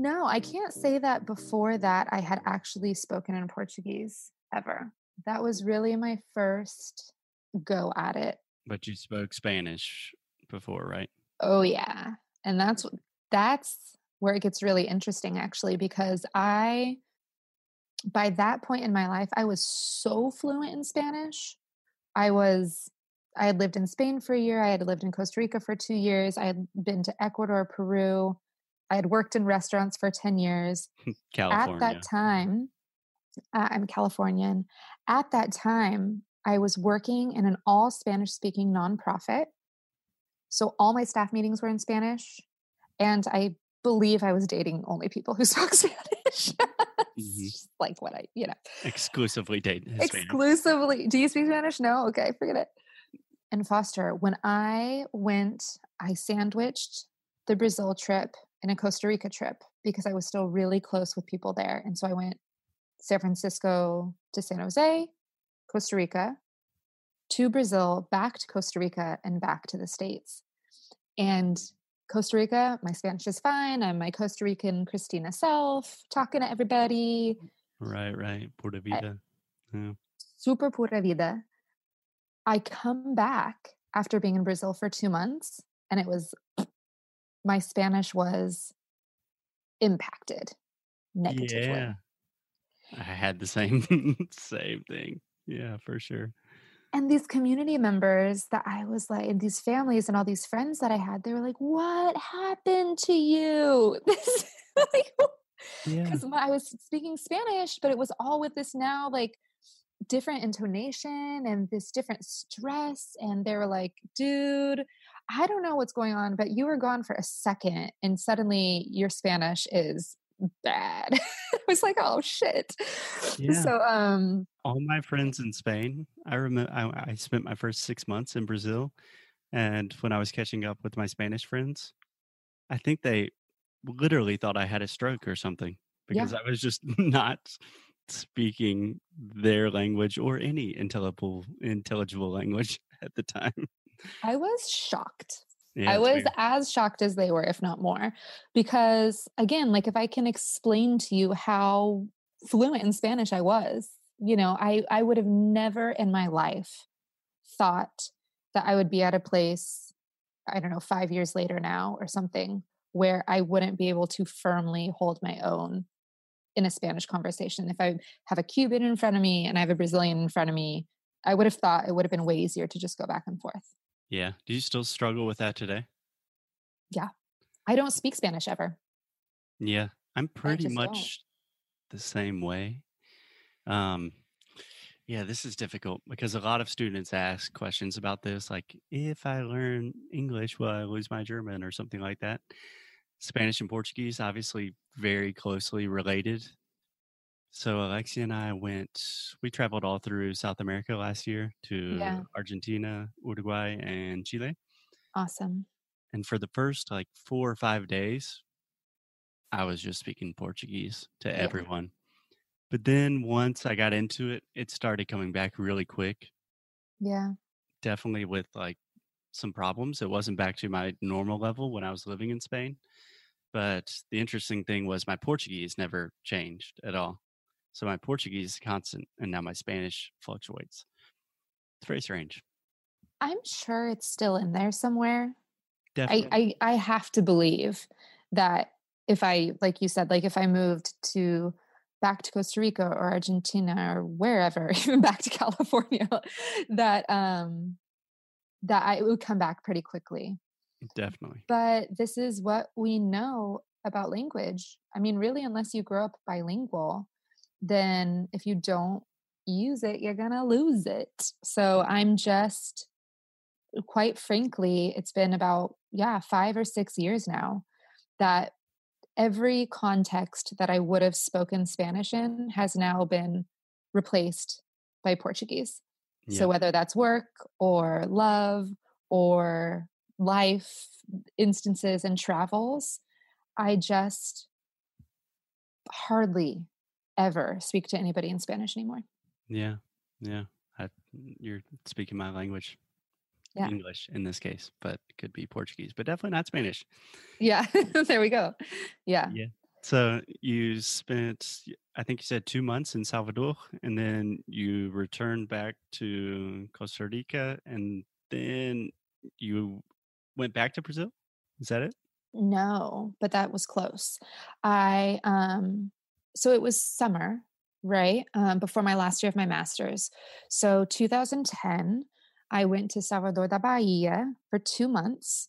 No, I can't say that before that I had actually spoken in Portuguese ever. That was really my first go at it. But you spoke Spanish before, right? Oh yeah. And that's that's where it gets really interesting actually because I by that point in my life I was so fluent in Spanish. I was I had lived in Spain for a year, I had lived in Costa Rica for 2 years, I had been to Ecuador, Peru. I had worked in restaurants for 10 years. At that time, uh, I'm Californian. At that time, I was working in an all Spanish speaking nonprofit. So all my staff meetings were in Spanish. And I believe I was dating only people who spoke Spanish. mm-hmm. Like what I, you know, exclusively date exclusively. Do you speak Spanish? No. Okay, forget it. And Foster, when I went, I sandwiched the Brazil trip and a Costa Rica trip because I was still really close with people there. And so I went San Francisco to San Jose, Costa Rica, to Brazil, back to Costa Rica, and back to the States. And Costa Rica, my Spanish is fine. I'm my Costa Rican Christina self, talking to everybody. Mm, right, right. Pura vida. Yeah. Super pura vida. I come back after being in Brazil for two months, and it was my Spanish was impacted negatively. Yeah. I had the same same thing. Yeah, for sure. And these community members that I was like, and these families and all these friends that I had, they were like, "What happened to you?" This, like, because yeah. I was speaking Spanish, but it was all with this now like different intonation and this different stress. And they were like, "Dude, I don't know what's going on, but you were gone for a second, and suddenly your Spanish is bad. I was like, oh shit. Yeah. So um all my friends in Spain, I remember I, I, spent my first six months in Brazil. And when I was catching up with my Spanish friends, I think they literally thought I had a stroke or something because yeah. I was just not speaking their language or any intelligible intelligible language at the time. I was shocked. Yeah, I was weird. as shocked as they were, if not more, because again, like if I can explain to you how fluent in Spanish I was, you know, I I would have never in my life thought that I would be at a place, I don't know, five years later now or something, where I wouldn't be able to firmly hold my own in a Spanish conversation. If I have a Cuban in front of me and I have a Brazilian in front of me, I would have thought it would have been way easier to just go back and forth. Yeah. Do you still struggle with that today? Yeah. I don't speak Spanish ever. Yeah. I'm pretty much don't. the same way. Um, yeah, this is difficult because a lot of students ask questions about this, like if I learn English, will I lose my German or something like that? Spanish and Portuguese, obviously, very closely related. So Alexia and I went. We traveled all through South America last year to yeah. Argentina, Uruguay, and Chile. Awesome. And for the first like four or five days, I was just speaking Portuguese to yeah. everyone. But then once I got into it, it started coming back really quick. Yeah. Definitely with like some problems. It wasn't back to my normal level when I was living in Spain. But the interesting thing was my Portuguese never changed at all. So my Portuguese is constant, and now my Spanish fluctuates. It's very strange. I'm sure it's still in there somewhere. Definitely. I, I, I have to believe that if I, like you said, like if I moved to back to Costa Rica or Argentina or wherever, even back to California, that um that I would come back pretty quickly. Definitely. But this is what we know about language. I mean, really, unless you grow up bilingual, then if you don't use it, you're going to lose it. So mm-hmm. I'm just, uh, quite frankly, it's been about, yeah, five or six years now that every context that I would have spoken Spanish in has now been replaced by Portuguese. Yeah. So whether that's work or love or life instances and travels, I just hardly ever speak to anybody in Spanish anymore. Yeah, yeah. I, you're speaking my language. Yeah. English in this case, but it could be Portuguese, but definitely not Spanish. Yeah, there we go. Yeah. Yeah. So you spent, I think you said two months in Salvador, and then you returned back to Costa Rica, and then you went back to Brazil. Is that it? No, but that was close. I um so it was summer, right? Um before my last year of my masters. So 2010, I went to Salvador da Bahia for 2 months.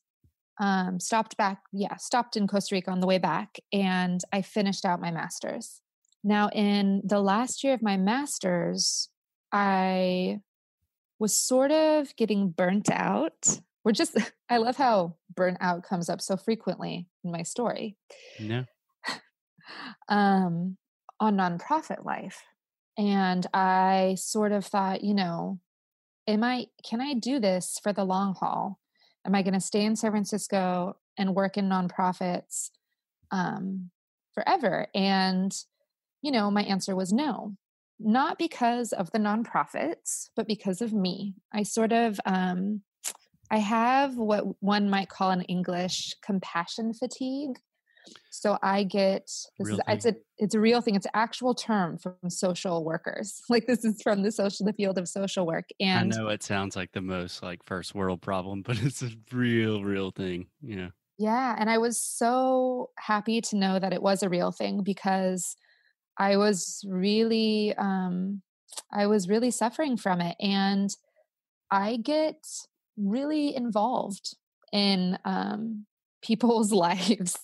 Um stopped back, yeah, stopped in Costa Rica on the way back and I finished out my masters. Now in the last year of my masters, I was sort of getting burnt out we're just i love how burnout comes up so frequently in my story yeah um on nonprofit life and i sort of thought you know am i can i do this for the long haul am i going to stay in san francisco and work in nonprofits um forever and you know my answer was no not because of the nonprofits but because of me i sort of um I have what one might call in English compassion fatigue. So I get this real is thing. it's a it's a real thing. It's an actual term from social workers. Like this is from the social the field of social work. And I know it sounds like the most like first world problem, but it's a real real thing. Yeah. Yeah, and I was so happy to know that it was a real thing because I was really um I was really suffering from it and I get really involved in um, people's lives.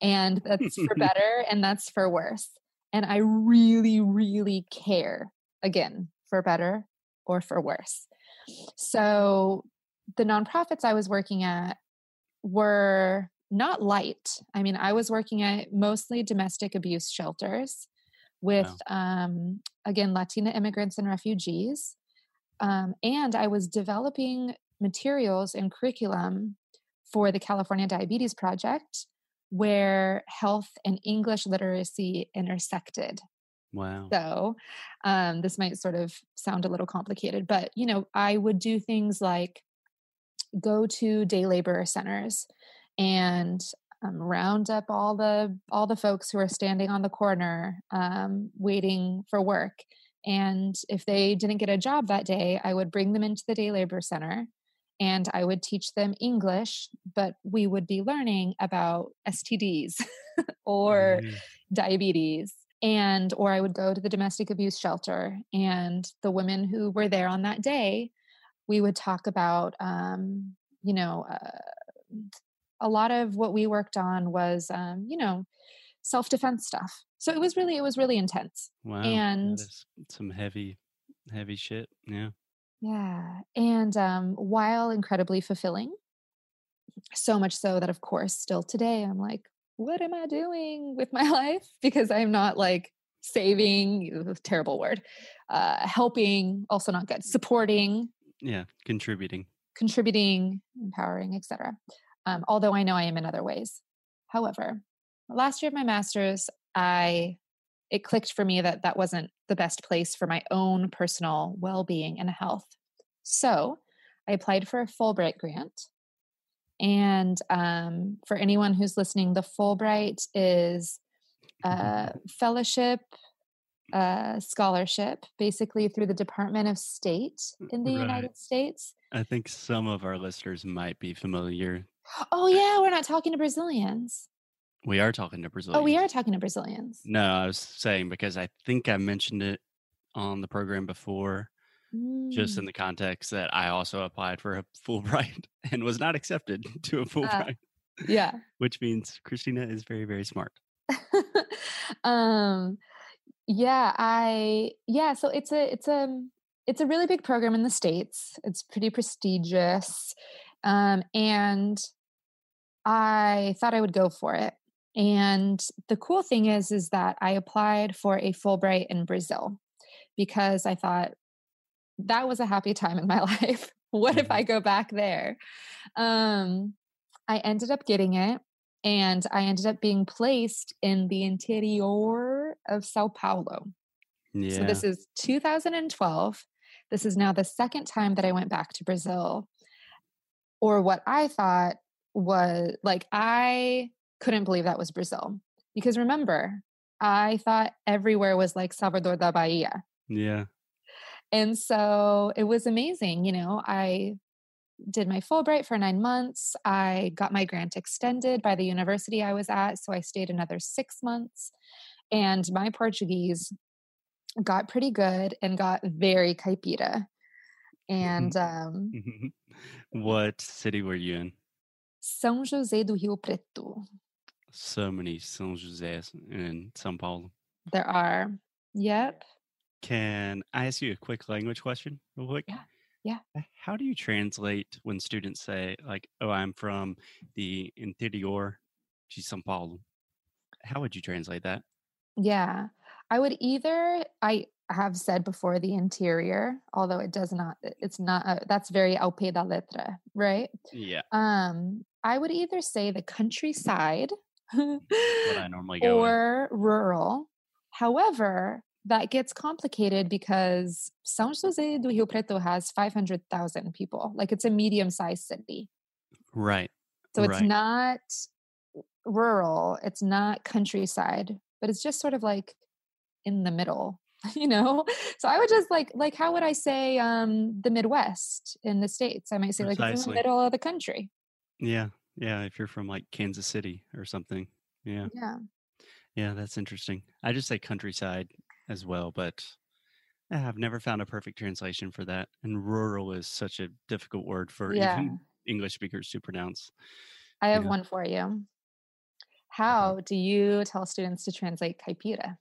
And that's for better and that's for worse. And I really, really care again, for better or for worse. So the nonprofits I was working at were not light. I mean, I was working at mostly domestic abuse shelters with, wow. um, again, Latina immigrants and refugees. Um, and I was developing materials and curriculum for the California Diabetes Project where health and English literacy intersected. Wow. So, um, this might sort of sound a little complicated, but you know, I would do things like go to day labor centers and um, round up all the all the folks who are standing on the corner um, waiting for work. And if they didn't get a job that day, I would bring them into the day labor center and I would teach them English, but we would be learning about STDs or mm. diabetes. And, or I would go to the domestic abuse shelter, and the women who were there on that day, we would talk about, um, you know, uh, a lot of what we worked on was, um, you know, self defense stuff. So it was really, it was really intense. Wow. And some heavy, heavy shit. Yeah. Yeah. And um, while incredibly fulfilling, so much so that, of course, still today, I'm like, what am I doing with my life? Because I'm not like saving, terrible word, uh, helping, also not good, supporting. Yeah. Contributing. Contributing, empowering, etc. Um, although I know I am in other ways. However, last year of my master's, I it clicked for me that that wasn't the best place for my own personal well-being and health. So i applied for a fulbright grant and um, for anyone who's listening the fulbright is a fellowship uh, scholarship basically through the department of state in the right. united states. I think some of our listeners might be familiar oh yeah we're not talking to brazilians we are talking to Brazilians. Oh, we are talking to Brazilians. No, I was saying because I think I mentioned it on the program before, mm. just in mm. the context that I also applied for a Fulbright and was not accepted to a uh, Fulbright. Uh, yeah. Which means Christina is very, very smart. um yeah, I yeah, so it's a it's a it's a really big program in the States. It's pretty prestigious. Um and I thought I would go for it. And the cool thing is, is that I applied for a Fulbright in Brazil because I thought that was a happy time in my life. what if mm-hmm. I go back there? Um, I ended up getting it and I ended up being placed in the interior of Sao Paulo. Yeah. So this is 2012. This is now the second time that I went back to Brazil. Or what I thought was like I couldn't believe that was Brazil. because remember, I thought everywhere was like Salvador da Bahia. Yeah. And so it was amazing. You know, I did my Fulbright for nine months. I got my grant extended by the university I was at. So I stayed another six months. And my Portuguese got pretty good and got very caipira. And um, what city were you in? São José do Rio Preto. So many São José in São Paulo. There are. Yep. Can I ask you a quick language question, real quick? Yeah. Yeah. How do you translate when students say, like, oh, I'm from the interior de São Paulo? How would you translate that? Yeah. I would either, I have said before the interior, although it does not, it's not, uh, that's very ao pé da letra, right? Yeah. Um, I would either say the countryside what I normally go or with. rural. However, that gets complicated because São José do Rio Preto has 500,000 people. Like it's a medium sized city. Right. So it's right. not rural, it's not countryside, but it's just sort of like in the middle, you know? So I would just like, like, how would I say um, the Midwest in the States? I might say Precisely. like it's in the middle of the country. Yeah. Yeah. If you're from like Kansas City or something. Yeah. Yeah. Yeah, that's interesting. I just say countryside as well, but I've never found a perfect translation for that. And rural is such a difficult word for yeah. even English speakers to pronounce. I have one for you. How do you tell students to translate caipira?